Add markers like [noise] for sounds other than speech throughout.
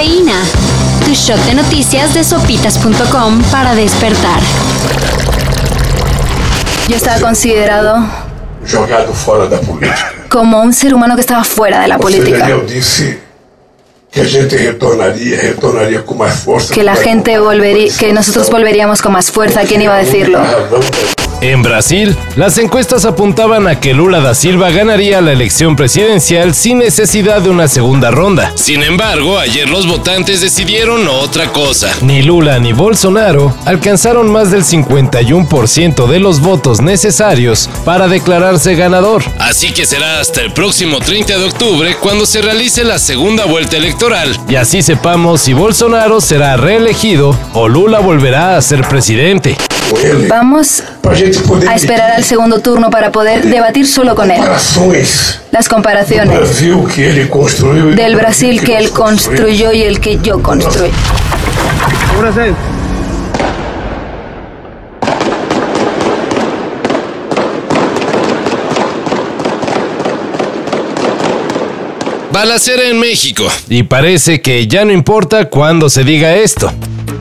Cafeína. Tu shot de noticias de sopitas.com para despertar. Yo estaba considerado como un ser humano que estaba fuera de la política. que a gente retornaria, retornaria com mais força. Que la gente volvería, que nosotros volveríamos con más fuerza. ¿Quién iba a decirlo? En Brasil, las encuestas apuntaban a que Lula da Silva ganaría la elección presidencial sin necesidad de una segunda ronda. Sin embargo, ayer los votantes decidieron otra cosa. Ni Lula ni Bolsonaro alcanzaron más del 51% de los votos necesarios para declararse ganador. Así que será hasta el próximo 30 de octubre cuando se realice la segunda vuelta electoral y así sepamos si Bolsonaro será reelegido o Lula volverá a ser presidente. Vamos a esperar al segundo turno para poder debatir solo con él. Las comparaciones del Brasil que él construyó y el que yo construí. Balacera en México. Y parece que ya no importa cuándo se diga esto.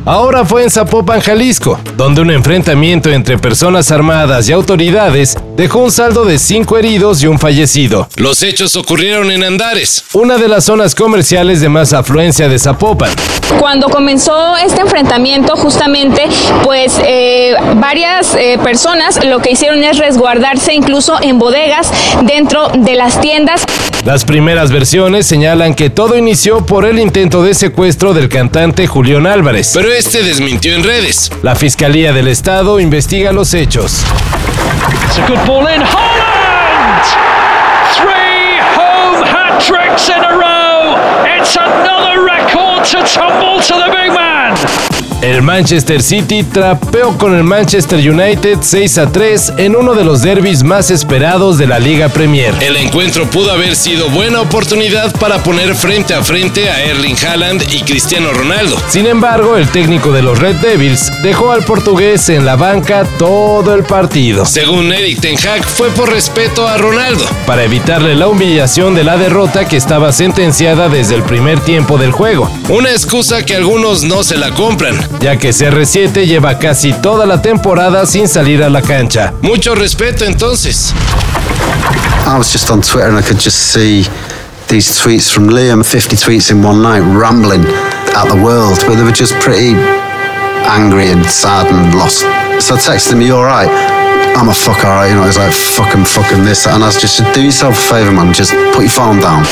Ahora fue en Zapopan, Jalisco, donde un enfrentamiento entre personas armadas y autoridades dejó un saldo de cinco heridos y un fallecido. Los hechos ocurrieron en Andares, una de las zonas comerciales de más afluencia de Zapopan. Cuando comenzó este enfrentamiento, justamente, pues eh, varias eh, personas lo que hicieron es resguardarse incluso en bodegas dentro de las tiendas. Las primeras versiones señalan que todo inició por el intento de secuestro del cantante Julián Álvarez, pero este desmintió en redes. La Fiscalía del Estado investiga los hechos. It's a good ball in. Holland! Three home hat tricks in a row. It's another record to tumble to the big man. El Manchester City trapeó con el Manchester United 6 a 3 en uno de los derbis más esperados de la Liga Premier. El encuentro pudo haber sido buena oportunidad para poner frente a frente a Erling Haaland y Cristiano Ronaldo. Sin embargo, el técnico de los Red Devils dejó al portugués en la banca todo el partido. Según Eric Ten fue por respeto a Ronaldo, para evitarle la humillación de la derrota que estaba sentenciada desde el primer tiempo del juego. Una excusa que algunos no se la compran, ya que CR7 lleva casi toda la temporada sin salir a la cancha. Mucho respeto entonces. I was just on Twitter and I could just see these tweets from Liam, 50 tweets in one night, rambling at the world, but they were just pretty angry and sad and lost. So I texted him, You alright? I'm a fuck alright, you know, he's like, fucking, fucking this. And I was just, do yourself a favour, man, just put your phone down.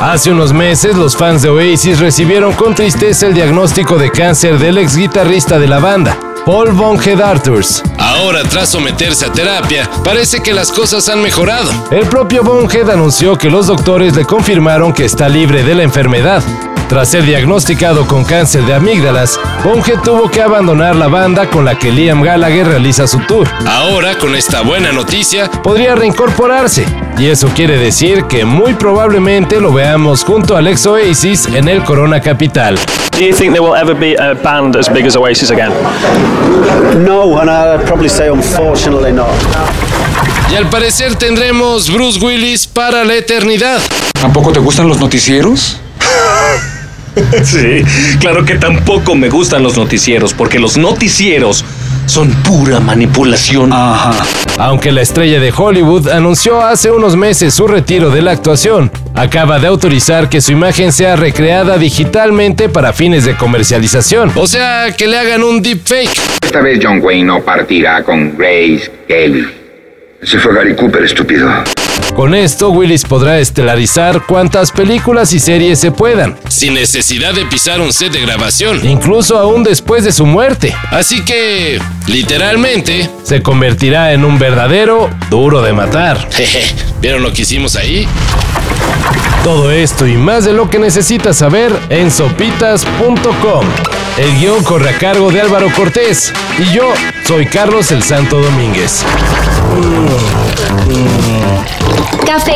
Hace unos meses, los fans de Oasis recibieron con tristeza el diagnóstico de cáncer del ex guitarrista de la banda, Paul Von Arthurs. Ahora, tras someterse a terapia, parece que las cosas han mejorado. El propio Bonhead anunció que los doctores le confirmaron que está libre de la enfermedad. Tras ser diagnosticado con cáncer de amígdalas, Bonhead tuvo que abandonar la banda con la que Liam Gallagher realiza su tour. Ahora, con esta buena noticia, podría reincorporarse. Y eso quiere decir que muy probablemente lo veamos junto al ex Oasis en el Corona Capital. Do you think there will ever be a band as big as Oasis again? No, and I'd probably say unfortunately not. Y al parecer tendremos Bruce Willis para la eternidad. ¿Tampoco te gustan los noticieros? [laughs] Sí, claro que tampoco me gustan los noticieros, porque los noticieros son pura manipulación. Ajá. Aunque la estrella de Hollywood anunció hace unos meses su retiro de la actuación, acaba de autorizar que su imagen sea recreada digitalmente para fines de comercialización. O sea, que le hagan un deepfake. Esta vez John Wayne no partirá con Grace Kelly. Ese fue Gary Cooper, estúpido. Con esto, Willis podrá estelarizar cuantas películas y series se puedan, sin necesidad de pisar un set de grabación, incluso aún después de su muerte. Así que, literalmente, se convertirá en un verdadero duro de matar. [laughs] Jeje, ¿vieron lo que hicimos ahí? Todo esto y más de lo que necesitas saber en sopitas.com. El guion corre a cargo de Álvaro Cortés y yo soy Carlos el Santo Domínguez.